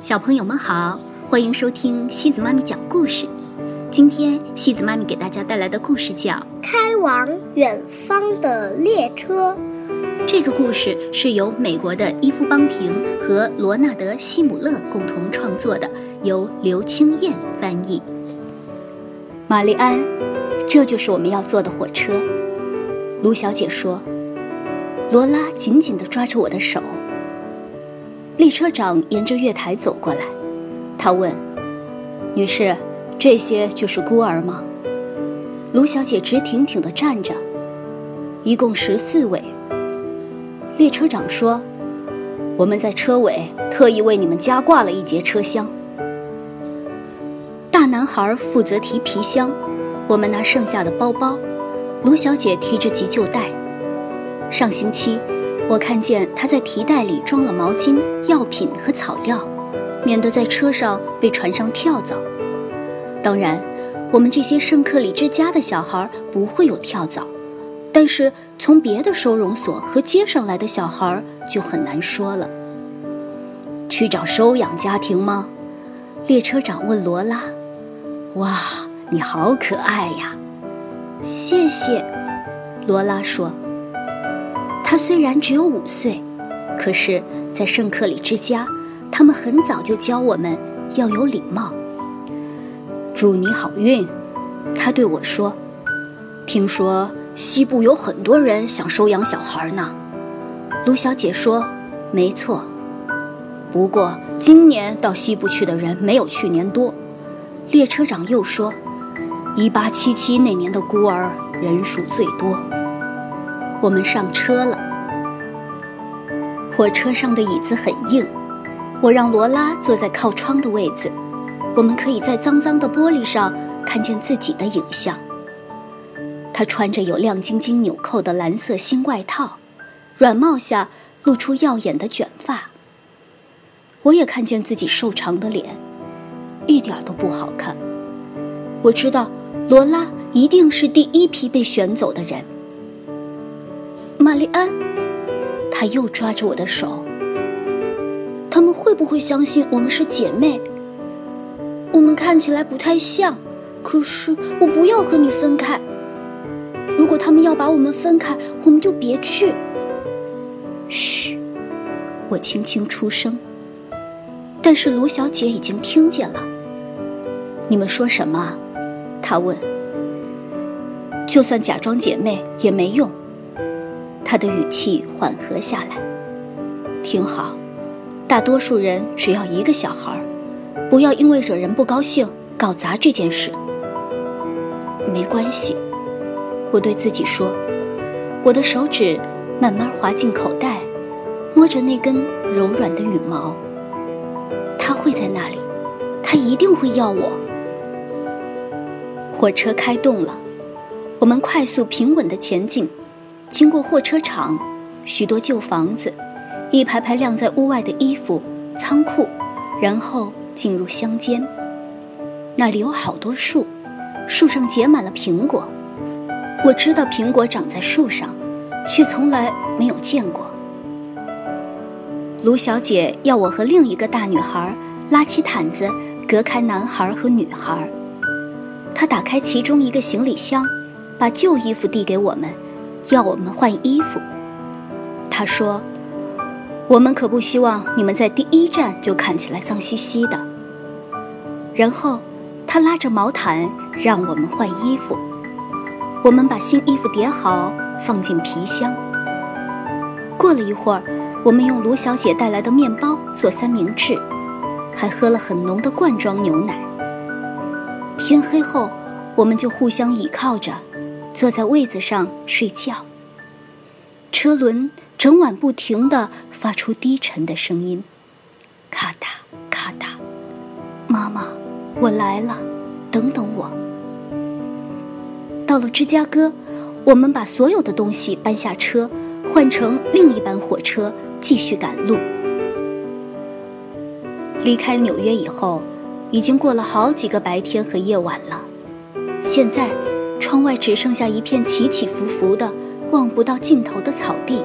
小朋友们好，欢迎收听西子妈咪讲故事。今天西子妈咪给大家带来的故事叫《开往远方的列车》。这个故事是由美国的伊夫邦廷和罗纳德西姆勒共同创作的，由刘青燕翻译。玛丽安，这就是我们要坐的火车。卢小姐说。罗拉紧紧地抓着我的手。列车长沿着月台走过来，他问：“女士，这些就是孤儿吗？”卢小姐直挺挺地站着。一共十四位。列车长说：“我们在车尾特意为你们加挂了一节车厢。”大男孩负责提皮箱，我们拿剩下的包包。卢小姐提着急救袋。上星期。我看见他在提袋里装了毛巾、药品和草药，免得在车上被船上跳蚤。当然，我们这些圣克里之家的小孩不会有跳蚤，但是从别的收容所和街上来的小孩就很难说了。去找收养家庭吗？列车长问罗拉。哇，你好可爱呀！谢谢，罗拉说。他虽然只有五岁，可是，在圣克里之家，他们很早就教我们要有礼貌。祝你好运，他对我说。听说西部有很多人想收养小孩呢。卢小姐说：“没错，不过今年到西部去的人没有去年多。”列车长又说：“一八七七那年的孤儿人数最多。”我们上车了。火车上的椅子很硬，我让罗拉坐在靠窗的位子，我们可以在脏脏的玻璃上看见自己的影像。她穿着有亮晶晶纽扣的蓝色新外套，软帽下露出耀眼的卷发。我也看见自己瘦长的脸，一点都不好看。我知道罗拉一定是第一批被选走的人。玛丽安，他又抓着我的手。他们会不会相信我们是姐妹？我们看起来不太像，可是我不要和你分开。如果他们要把我们分开，我们就别去。嘘，我轻轻出声。但是卢小姐已经听见了。你们说什么？她问。就算假装姐妹也没用。他的语气缓和下来，挺好。大多数人只要一个小孩，不要因为惹人不高兴搞砸这件事。没关系，我对自己说。我的手指慢慢滑进口袋，摸着那根柔软的羽毛。他会在那里，他一定会要我。火车开动了，我们快速平稳地前进。经过货车厂，许多旧房子，一排排晾在屋外的衣服、仓库，然后进入乡间。那里有好多树，树上结满了苹果。我知道苹果长在树上，却从来没有见过。卢小姐要我和另一个大女孩拉起毯子，隔开男孩和女孩。她打开其中一个行李箱，把旧衣服递给我们。要我们换衣服，他说：“我们可不希望你们在第一站就看起来脏兮兮的。”然后，他拉着毛毯让我们换衣服。我们把新衣服叠好，放进皮箱。过了一会儿，我们用卢小姐带来的面包做三明治，还喝了很浓的罐装牛奶。天黑后，我们就互相倚靠着。坐在位子上睡觉。车轮整晚不停地发出低沉的声音，咔嗒咔嗒。妈妈，我来了，等等我。到了芝加哥，我们把所有的东西搬下车，换成另一班火车，继续赶路。离开纽约以后，已经过了好几个白天和夜晚了。现在。窗外只剩下一片起起伏伏的、望不到尽头的草地。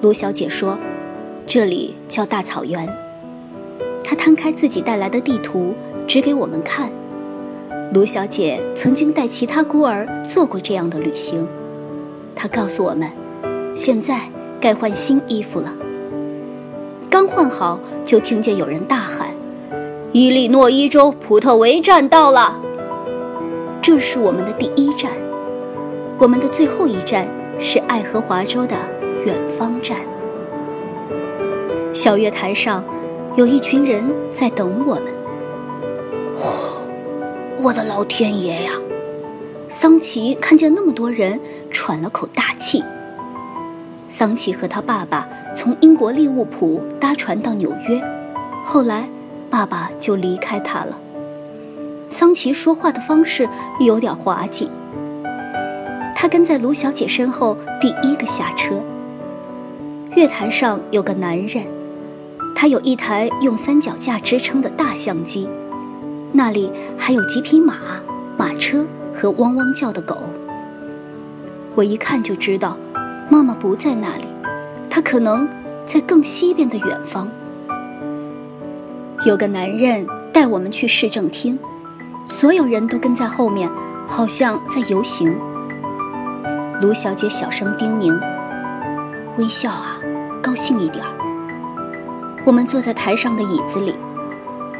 卢小姐说：“这里叫大草原。”他摊开自己带来的地图，指给我们看。卢小姐曾经带其他孤儿做过这样的旅行。她告诉我们，现在该换新衣服了。刚换好，就听见有人大喊：“伊利诺伊州普特维站到了！”这是我们的第一站，我们的最后一站是爱荷华州的远方站。小月台上，有一群人在等我们。哇，我的老天爷呀！桑奇看见那么多人，喘了口大气。桑奇和他爸爸从英国利物浦搭船到纽约，后来爸爸就离开他了。桑奇说话的方式有点滑稽。他跟在卢小姐身后，第一个下车。月台上有个男人，他有一台用三脚架支撑的大相机，那里还有几匹马、马车和汪汪叫的狗。我一看就知道。妈妈不在那里，她可能在更西边的远方。有个男人带我们去市政厅，所有人都跟在后面，好像在游行。卢小姐小声叮咛：“微笑啊，高兴一点儿。”我们坐在台上的椅子里，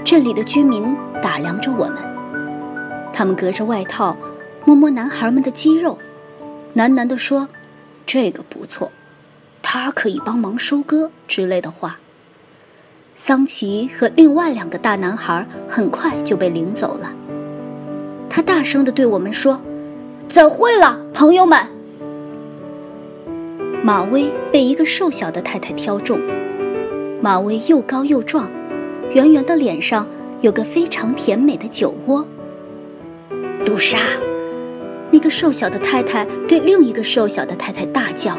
镇里的居民打量着我们，他们隔着外套摸摸男孩们的肌肉，喃喃地说。这个不错，他可以帮忙收割之类的话。桑奇和另外两个大男孩很快就被领走了。他大声地对我们说：“再会了，朋友们。”马威被一个瘦小的太太挑中。马威又高又壮，圆圆的脸上有个非常甜美的酒窝。杜莎。那个瘦小的太太对另一个瘦小的太太大叫：“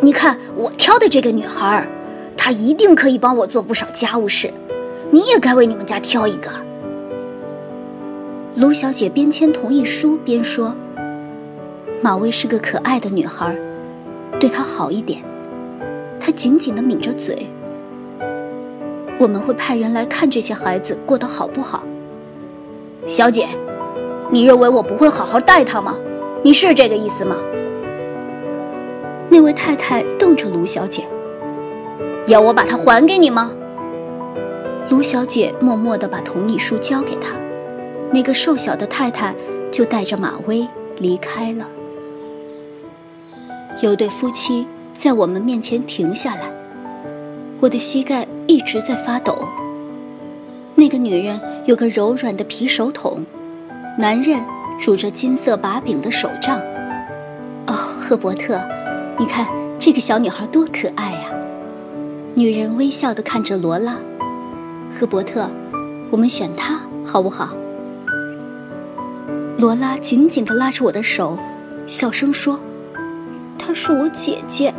你看我挑的这个女孩，她一定可以帮我做不少家务事。你也该为你们家挑一个。”卢小姐边签同意书边说：“马薇是个可爱的女孩，对她好一点。”她紧紧的抿着嘴。我们会派人来看这些孩子过得好不好，小姐。你认为我不会好好待他吗？你是这个意思吗？那位太太瞪着卢小姐，要我把它还给你吗？卢小姐默默地把同意书交给他，那个瘦小的太太就带着马威离开了。有对夫妻在我们面前停下来，我的膝盖一直在发抖。那个女人有个柔软的皮手桶。男人拄着金色把柄的手杖。哦，赫伯特，你看这个小女孩多可爱呀！女人微笑地看着罗拉。赫伯特，我们选她好不好？罗拉紧紧地拉着我的手，小声说：“她是我姐姐，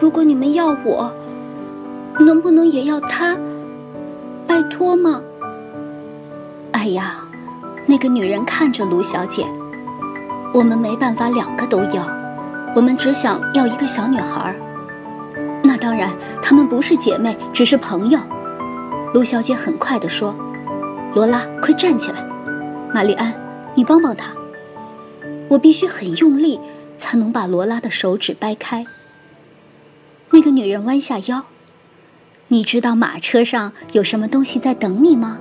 如果你们要我，能不能也要她？拜托嘛！”哎呀！那个女人看着卢小姐，我们没办法两个都要，我们只想要一个小女孩。那当然，她们不是姐妹，只是朋友。卢小姐很快地说：“罗拉，快站起来！玛丽安，你帮帮她。”我必须很用力，才能把罗拉的手指掰开。那个女人弯下腰：“你知道马车上有什么东西在等你吗？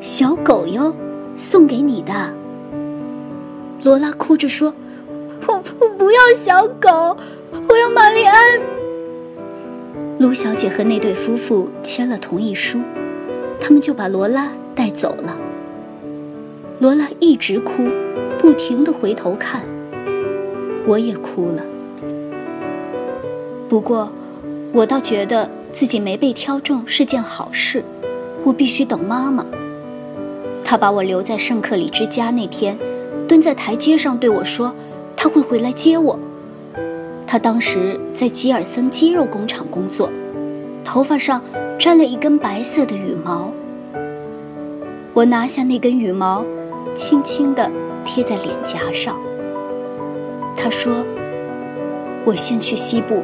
小狗哟。”送给你的，罗拉哭着说：“我我不要小狗，我要玛丽安。”卢小姐和那对夫妇签了同意书，他们就把罗拉带走了。罗拉一直哭，不停的回头看。我也哭了。不过，我倒觉得自己没被挑中是件好事。我必须等妈妈。她把我留在圣克里之家那天，蹲在台阶上对我说：“她会回来接我。”她当时在吉尔森鸡肉工厂工作，头发上沾了一根白色的羽毛。我拿下那根羽毛，轻轻地贴在脸颊上。他说：“我先去西部，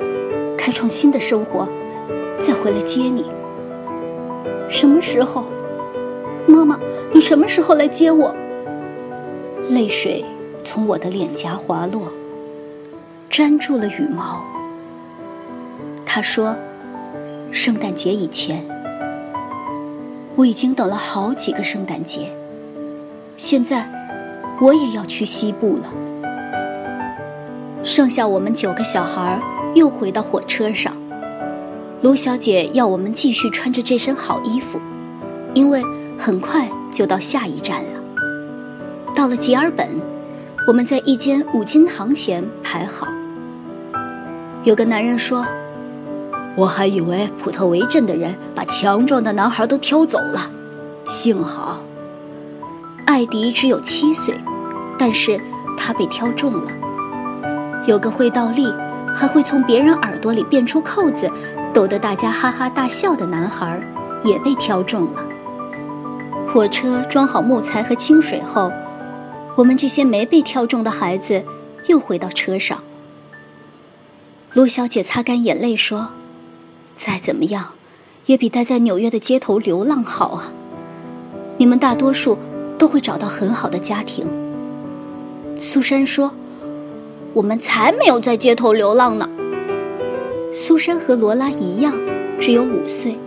开创新的生活，再回来接你。”什么时候？妈妈，你什么时候来接我？泪水从我的脸颊滑落，粘住了羽毛。他说：“圣诞节以前，我已经等了好几个圣诞节。现在，我也要去西部了。剩下我们九个小孩又回到火车上。卢小姐要我们继续穿着这身好衣服，因为很快就到下一站了。到了吉尔本，我们在一间五金行前排好。有个男人说。”我还以为普特维镇的人把强壮的男孩都挑走了，幸好，艾迪只有七岁，但是他被挑中了。有个会倒立，还会从别人耳朵里变出扣子，逗得大家哈哈大笑的男孩，也被挑中了。火车装好木材和清水后，我们这些没被挑中的孩子又回到车上。卢小姐擦干眼泪说。再怎么样，也比待在纽约的街头流浪好啊！你们大多数都会找到很好的家庭。苏珊说：“我们才没有在街头流浪呢。”苏珊和罗拉一样，只有五岁，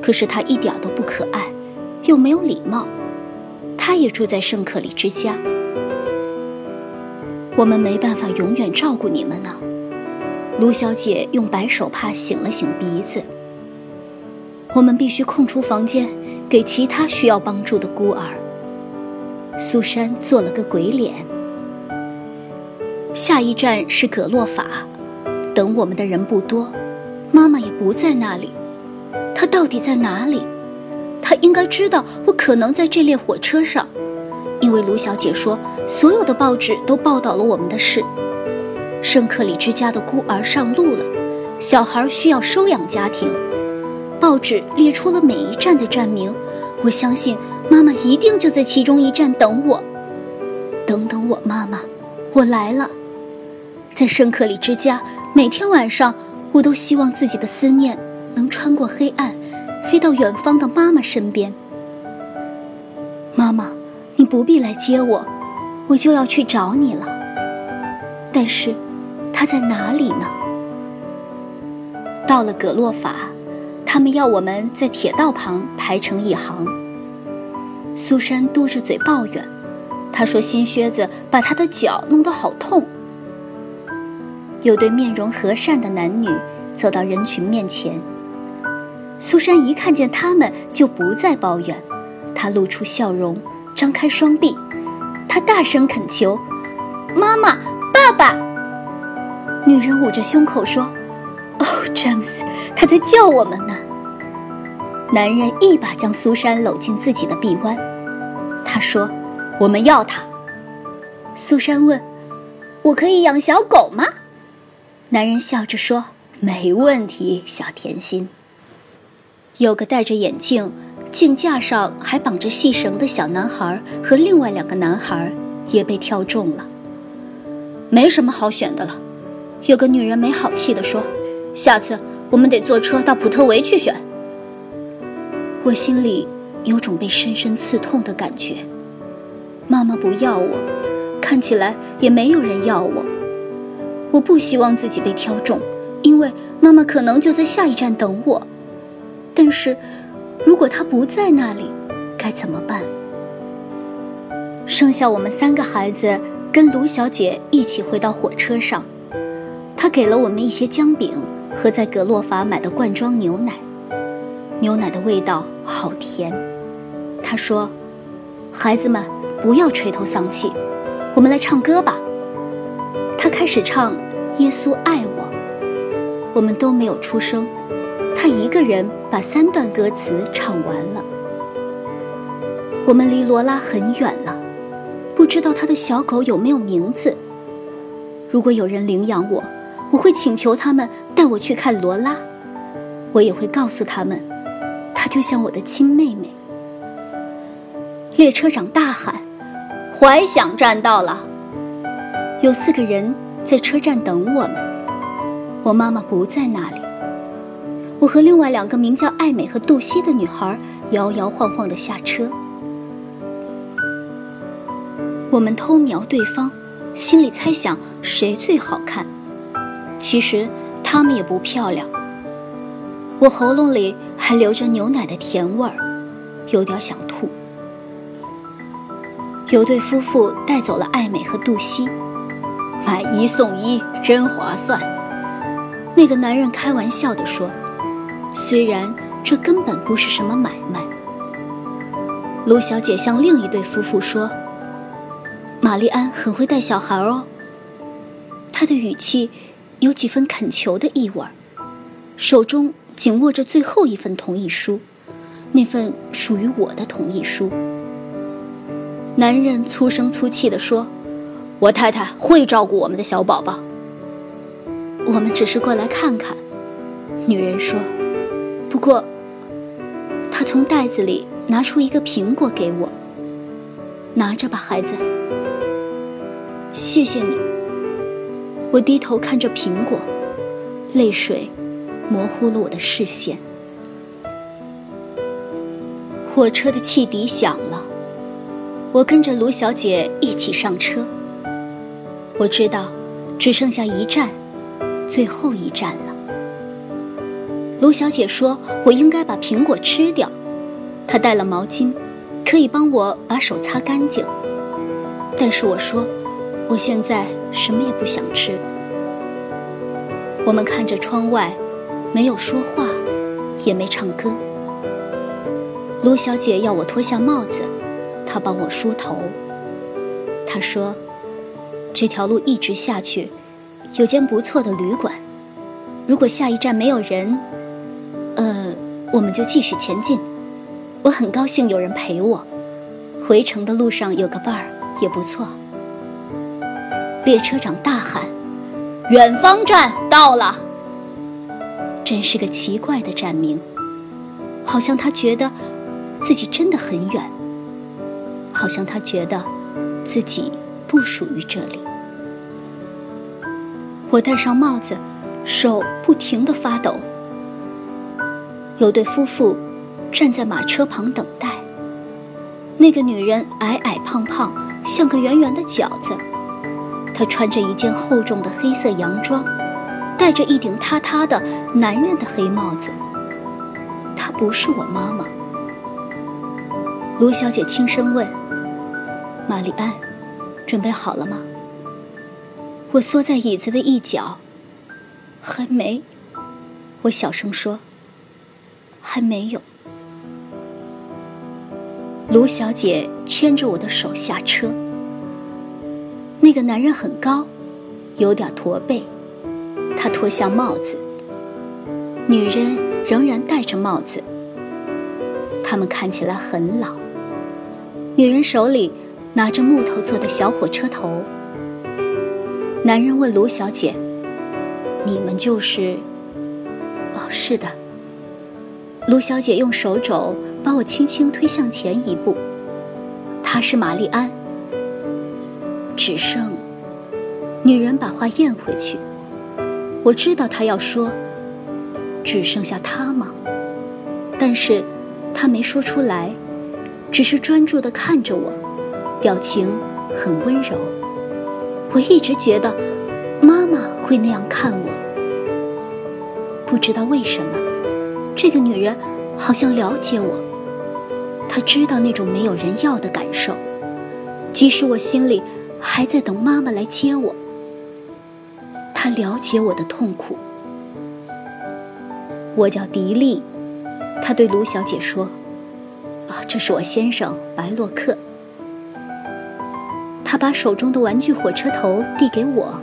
可是她一点都不可爱，又没有礼貌。她也住在圣克里之家。我们没办法永远照顾你们呢。卢小姐用白手帕擤了擤鼻子。我们必须空出房间给其他需要帮助的孤儿。苏珊做了个鬼脸。下一站是葛洛法，等我们的人不多，妈妈也不在那里。她到底在哪里？她应该知道我可能在这列火车上，因为卢小姐说所有的报纸都报道了我们的事。圣克里之家的孤儿上路了，小孩需要收养家庭。报纸列出了每一站的站名，我相信妈妈一定就在其中一站等我。等等我，妈妈，我来了。在圣克里之家，每天晚上我都希望自己的思念能穿过黑暗，飞到远方的妈妈身边。妈妈，你不必来接我，我就要去找你了。但是。他在哪里呢？到了葛洛法，他们要我们在铁道旁排成一行。苏珊嘟着嘴抱怨，她说新靴子把她的脚弄得好痛。有对面容和善的男女走到人群面前。苏珊一看见他们就不再抱怨，她露出笑容，张开双臂，她大声恳求：“妈妈，爸爸。”女人捂着胸口说：“哦，詹姆斯，他在叫我们呢。”男人一把将苏珊搂进自己的臂弯。他说：“我们要他。”苏珊问：“我可以养小狗吗？”男人笑着说：“没问题，小甜心。”有个戴着眼镜、镜架上还绑着细绳的小男孩和另外两个男孩也被挑中了。没什么好选的了。有个女人没好气地说：“下次我们得坐车到普特维去选。”我心里有种被深深刺痛的感觉。妈妈不要我，看起来也没有人要我。我不希望自己被挑中，因为妈妈可能就在下一站等我。但是，如果她不在那里，该怎么办？剩下我们三个孩子跟卢小姐一起回到火车上。她给了我们一些姜饼和在格洛法买的罐装牛奶，牛奶的味道好甜。他说：“孩子们，不要垂头丧气，我们来唱歌吧。”他开始唱《耶稣爱我》，我们都没有出声。他一个人把三段歌词唱完了。我们离罗拉很远了，不知道他的小狗有没有名字。如果有人领养我。我会请求他们带我去看罗拉，我也会告诉他们，就像我的亲妹妹。列车长大喊：“怀想站到了！”有四个人在车站等我们。我妈妈不在那里。我和另外两个名叫艾美和杜西的女孩摇摇晃晃地下车。我们偷瞄对方，心里猜想谁最好看。其实她们也不漂亮。我喉咙里还留着牛奶的甜味儿，有点想吐。有对夫妇带走了艾美和杜西，买一送一，真划算。那个男人开玩笑地说：“虽然这根本不是什么买卖。”卢小姐向另一对夫妇说：“玛丽安很会带小孩哦。”她的语气有几分恳求的意味儿手中紧握着最后一份同意书，那份属于我的同意书。男人粗声粗气地说：“我太太会照顾我们的小宝宝。”我们只是过来看看，女人说。不过，她从袋子里拿出一个苹果给我。拿着吧，孩子。谢谢你。我低头看着苹果，泪水模糊了我的视线。火车的汽笛响了，我跟着卢小姐一起上车。我知道，只剩下一站。最后一站了。卢小姐说：“我应该把苹果吃掉。”她带了毛巾，可以帮我把手擦干净。但是我说：“我现在什么也不想吃。”我们看着窗外，没有说话，也没唱歌。卢小姐要我脱下帽子，她帮我梳头。她说：“这条路一直下去。”有间不错的旅馆，如果下一站没有人，呃，我们就继续前进。我很高兴有人陪我，回程的路上有个伴儿也不错。列车长大喊：“远方站到了！”真是个奇怪的站名，好像他觉得自己真的很远，好像他觉得自己不属于这里。我戴上帽子，手不停地发抖。有对夫妇站在马车旁等待。那个女人矮矮胖胖，像个圆圆的饺子。她穿着一件厚重的黑色洋装，戴着一顶塌塌的男人的黑帽子。她不是我妈妈。卢小姐轻声问：“玛丽安，准备好了吗？”我缩在椅子的一角，还没。我小声说：“还没有。”卢小姐牵着我的手下车。那个男人很高，有点驼背，他脱下帽子。女人仍然戴着帽子。他们看起来很老。女人手里拿着木头做的小火车头。男人问卢小姐：“你们就是？”“哦，是的。”卢小姐用手肘把我轻轻推向前一步。她是玛丽安。只剩……女人把话咽回去。我知道他要说：“只剩下他吗？”但是，他没说出来，只是专注地看着我，表情很温柔。我一直觉得，妈妈会那样看我。不知道为什么，这个女人好像了解我。她知道那种没有人要的感受，即使我心里还在等妈妈来接我。他了解我的痛苦。我叫迪丽，他对卢小姐说：“啊，这是我先生白洛克。”他把手中的玩具火车头递给我，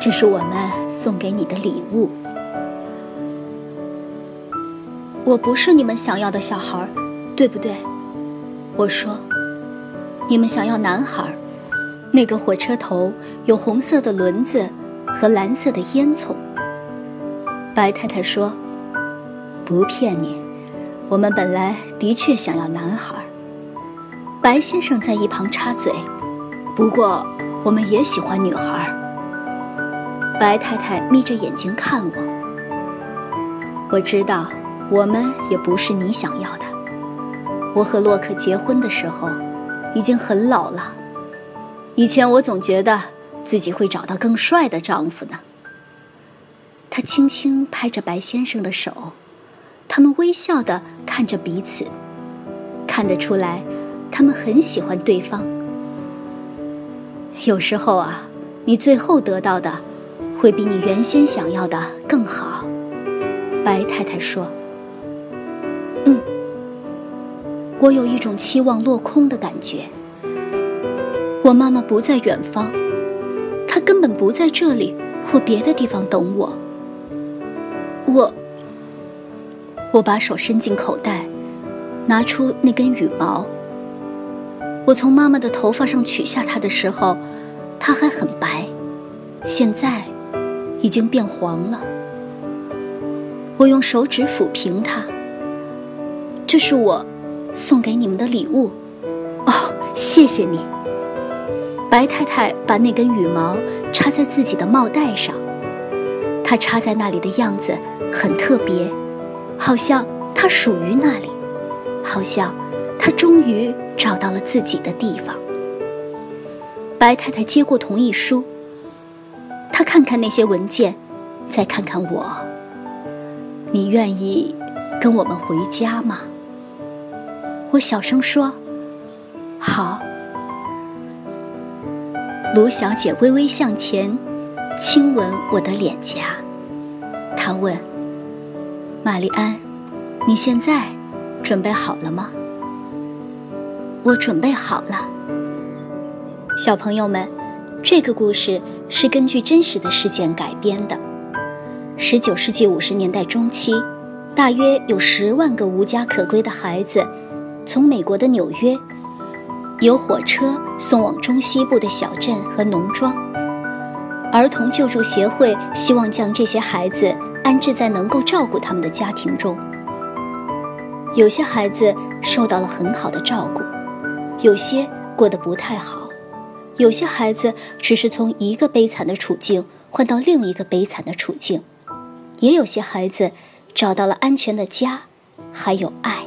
这是我们送给你的礼物。我不是你们想要的小孩，对不对？我说，你们想要男孩。那个火车头有红色的轮子和蓝色的烟囱。白太太说：“不骗你，我们本来的确想要男孩。”白先生在一旁插嘴。不过，我们也喜欢女孩。白太太眯着眼睛看我。我知道，我们也不是你想要的。我和洛克结婚的时候，已经很老了。以前我总觉得自己会找到更帅的丈夫呢。他轻轻拍着白先生的手，他们微笑的看着彼此，看得出来，他们很喜欢对方。有时候啊，你最后得到的，会比你原先想要的更好。白太太说：“嗯，我有一种期望落空的感觉。我妈妈不在远方，他根本不在这里或别的地方等我。我，我把手伸进口袋，拿出那根羽毛。我从妈妈的头发上取下它的时候，它还很白，现在已经变黄了。”我用手指抚平它。这是我送给你们的礼物。哦，谢谢你。白太太把那根羽毛插在自己的帽带上，它插在那里的样子很特别，好像它属于那里，好像它终于找到了自己的地方。白太太接过同意书，她看看那些文件，再看看我。你愿意跟我们回家吗？我小声说：“好。”卢小姐微微向前，亲吻我的脸颊。她问：“玛丽安，你现在准备好了吗？”我准备好了。小朋友们，这个故事是根据真实的事件改编的。十九世纪五十年代中期，大约有十万个无家可归的孩子，从美国的纽约，由火车送往中西部的小镇和农庄。儿童救助协会希望将这些孩子安置在能够照顾他们的家庭中。有些孩子受到了很好的照顾，有些过得不太好，有些孩子只是从一个悲惨的处境换到另一个悲惨的处境。也有些孩子找到了安全的家，还有爱。